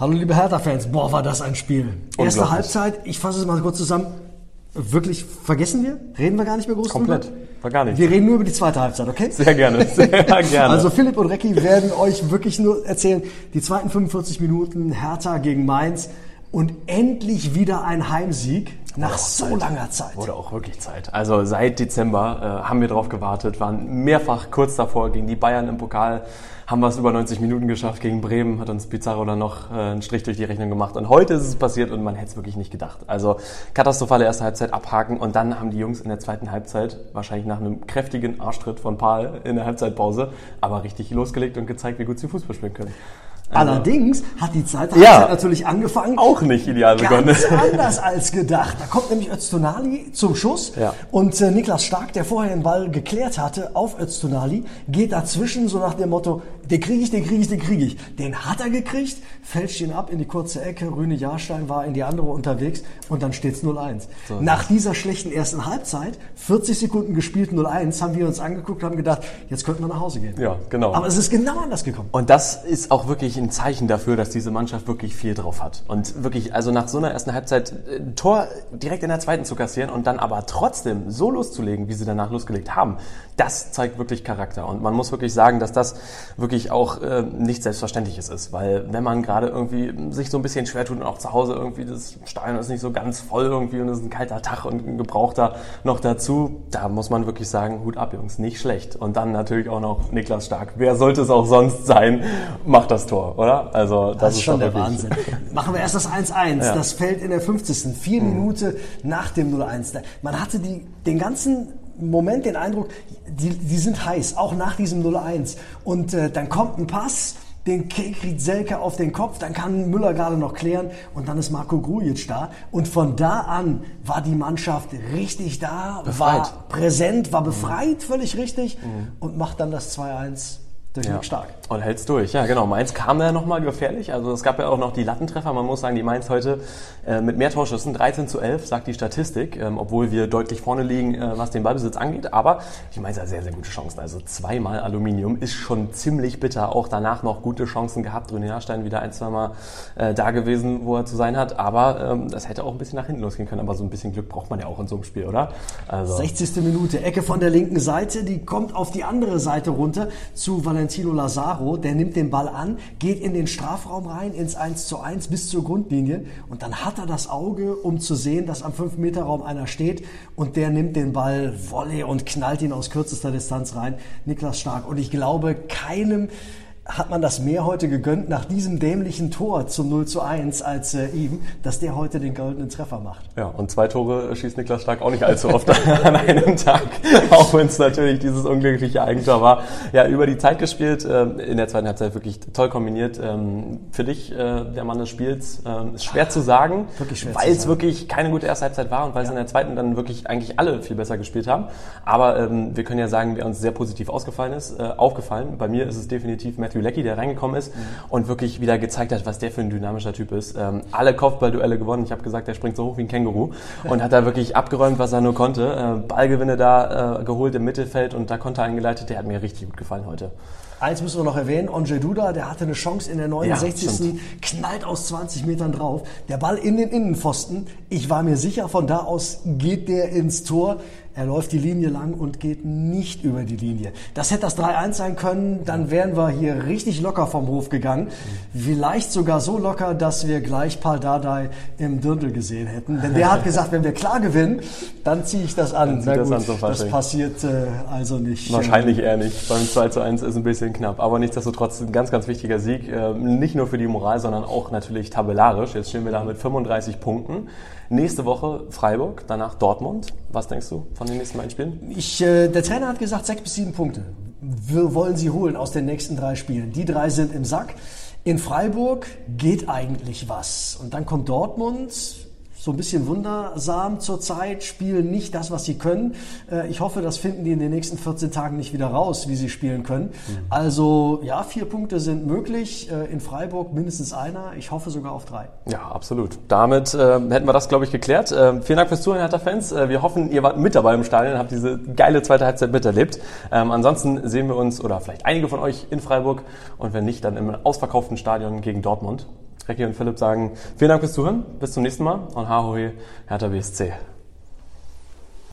Hallo liebe Hertha-Fans, boah, war das ein Spiel. Erste. Halbzeit, ich fasse es mal kurz zusammen. Wirklich vergessen wir? Reden wir gar nicht mehr groß Komplett. drüber? War gar nicht. Wir reden nur über die zweite Halbzeit, okay? Sehr gerne, sehr gerne. Also Philipp und Recki werden euch wirklich nur erzählen, die zweiten 45 Minuten Hertha gegen Mainz und endlich wieder ein Heimsieg nach so Zeit. langer Zeit. Wurde auch wirklich Zeit. Also seit Dezember äh, haben wir drauf gewartet, waren mehrfach kurz davor gegen die Bayern im Pokal, haben wir es über 90 Minuten geschafft. Gegen Bremen hat uns Pizarro dann noch äh, einen Strich durch die Rechnung gemacht. Und heute ist es passiert und man hätte es wirklich nicht gedacht. Also katastrophale erste Halbzeit abhaken und dann haben die Jungs in der zweiten Halbzeit, wahrscheinlich nach einem kräftigen Arschtritt von Paul in der Halbzeitpause, aber richtig losgelegt und gezeigt, wie gut sie Fußball spielen können. Allerdings hat die zweite Ja. Natürlich angefangen. Auch nicht ideal begonnen. Ganz anders als gedacht. Da kommt nämlich Öztunali zum Schuss Ja. und äh, Niklas Stark, der vorher den Ball geklärt hatte auf Öztunali, geht dazwischen so nach dem Motto, den kriege ich, den kriege ich, den kriege ich. Den hat er gekriegt, fälscht ihn ab in die kurze Ecke, Rüne Jahrstein war in die andere unterwegs und dann steht's 0-1. nach dieser schlechten ersten Halbzeit, 40 Sekunden gespielt 0-1, haben wir uns angeguckt und haben gedacht, jetzt könnten wir nach Hause gehen. Ja, genau. Aber es ist genau anders gekommen. Und das ist auch wirklich ein Zeichen dafür, dass diese Mannschaft wirklich viel drauf hat. Und wirklich, also nach so einer ersten Halbzeit äh, ein Tor direkt in der zweiten zu kassieren und dann aber trotzdem so loszulegen, wie sie danach losgelegt haben, das zeigt wirklich Charakter. Und man muss wirklich sagen, dass das wirklich auch äh, nicht Selbstverständliches ist. Weil wenn man gerade irgendwie sich so ein bisschen schwer tut und auch zu Hause irgendwie das Stadion ist nicht so ganz voll irgendwie und es ist ein kalter Tag und ein gebrauchter noch dazu, da muss man wirklich sagen, Hut ab, Jungs, nicht schlecht. Und dann natürlich auch noch Niklas Stark. Wer sollte es auch sonst sein, macht das Tor, oder? Also das, Das ist schon der Wahnsinn. Machen wir erst das 1-1. Das fällt in der 50. Vier Mhm. Minuten nach dem 0-1. Da- Man hatte die, den ganzen Moment den Eindruck, die, die sind heiß, auch nach diesem 0-1. Und äh, dann kommt ein Pass, den kriegt Selke auf den Kopf, dann kann Müller gerade noch klären und dann ist Marco Grujic da. Und von da an war die Mannschaft richtig da, Befreit. war präsent, war befreit, völlig richtig und macht dann das 2-1 Ja. Stark. Und hält's durch, ja genau. Mainz kam ja nochmal gefährlich. Also es gab ja auch noch die Lattentreffer. Man muss sagen, die Mainz heute äh, mit mehr Torschüssen, 13 zu 11, sagt die Statistik, ähm, obwohl wir deutlich vorne liegen, äh, was den Ballbesitz angeht. Aber die Mainz hat sehr, sehr gute Chancen. Also zweimal Aluminium ist schon ziemlich bitter. Auch danach noch gute Chancen gehabt. Grüne Jahrstein wieder ein, zwei Mal äh, da gewesen, wo er zu sein hat. Aber ähm, das hätte auch ein bisschen nach hinten losgehen können. Aber so ein bisschen Glück braucht man ja auch in so einem Spiel, oder? Also 60. Minute, Ecke von der linken Seite, die kommt auf die andere Seite runter zu Valentino Lazaro. Der nimmt den Ball an, geht in den Strafraum rein, ins 1 zu 1 bis zur Grundlinie und dann hat er das Auge, um zu sehen, dass am 5-Meter-Raum einer steht und der nimmt den Ball Volley und knallt ihn aus kürzester Distanz rein. Niklas Stark. Und ich glaube, keinem hat man das mehr heute gegönnt nach diesem dämlichen Tor zum 0 zu 1 als äh, ihm, dass der heute den goldenen Treffer macht. Ja, und zwei Tore schießt Niklas Stark auch nicht allzu oft an einem Tag, auch wenn es natürlich dieses unglückliche Eigentor war. Ja, über die Zeit gespielt, ähm, in der zweiten Halbzeit wirklich toll kombiniert. Ähm, Für dich, äh, der Mann des Spiels, ähm, ist schwer zu sagen, weil es wirklich keine gute erste Halbzeit war und weil es in der zweiten dann wirklich eigentlich alle viel besser gespielt haben. Aber ähm, wir können ja sagen, wer uns sehr positiv ausgefallen ist, äh, aufgefallen. Bei mir ist es definitiv Matthew Leckie, der reingekommen ist Mhm. und wirklich wieder gezeigt hat, was der für ein dynamischer Typ ist. Ähm, alle Kopfballduelle gewonnen. Ich habe gesagt, der springt so hoch wie ein Känguru und hat da wirklich abgeräumt, was er nur konnte. Äh, Ballgewinne da äh, geholt im Mittelfeld und da Konter eingeleitet. Der hat mir richtig gut gefallen heute. Eins müssen wir noch erwähnen, Onje Duda, der hatte eine Chance in der 69. stimmt. knallt aus 20 Metern drauf. Der Ball in den Innenpfosten. Ich war mir sicher, von da aus geht der ins Tor. Er läuft die Linie lang und geht nicht über die Linie. Das hätte das 3-1 sein können, dann wären wir hier richtig locker vom Hof gegangen. Vielleicht sogar so locker, dass wir gleich Paul Dardai im Dirndl gesehen hätten. Denn der hat gesagt, wenn wir klar gewinnen, dann ziehe ich das an. Na das gut, an zum das passiert äh, also nicht. Wahrscheinlich eher nicht. Beim 2 zu 1 ist ein bisschen knapp. Aber nichtsdestotrotz ein ganz, ganz wichtiger Sieg. Ähm, Nicht nur für die Moral, sondern auch natürlich tabellarisch. Jetzt stehen wir da mit 35 Punkten. Nächste Woche Freiburg, danach Dortmund. Was denkst du von den nächsten beiden Spielen? Ich, äh, der Trainer hat gesagt, sechs bis sieben Punkte. Wir wollen sie holen aus den nächsten drei Spielen. Die drei sind im Sack. In Freiburg geht eigentlich was. Und dann kommt Dortmund, so ein bisschen wundersam zurzeit, spielen nicht das, was sie können. Äh, Ich hoffe, das finden die in den nächsten 14 Tagen nicht wieder raus, wie sie spielen können. Also ja, vier Punkte sind möglich. Äh, In Freiburg mindestens einer. Ich hoffe sogar auf drei. Ja, absolut. Damit äh, hätten wir das, glaube ich, geklärt. Äh, vielen Dank fürs Zuhören, Hertha-Fans. Äh, wir hoffen, ihr wart mit dabei im Stadion, habt diese geile zweite Halbzeit miterlebt. Ähm, ansonsten sehen wir uns, oder vielleicht einige von euch in Freiburg und wenn nicht, dann im ausverkauften Stadion gegen Dortmund. Recki und Philipp sagen vielen Dank fürs Zuhören, bis zum nächsten Mal und Hahohe, Hertha BSC.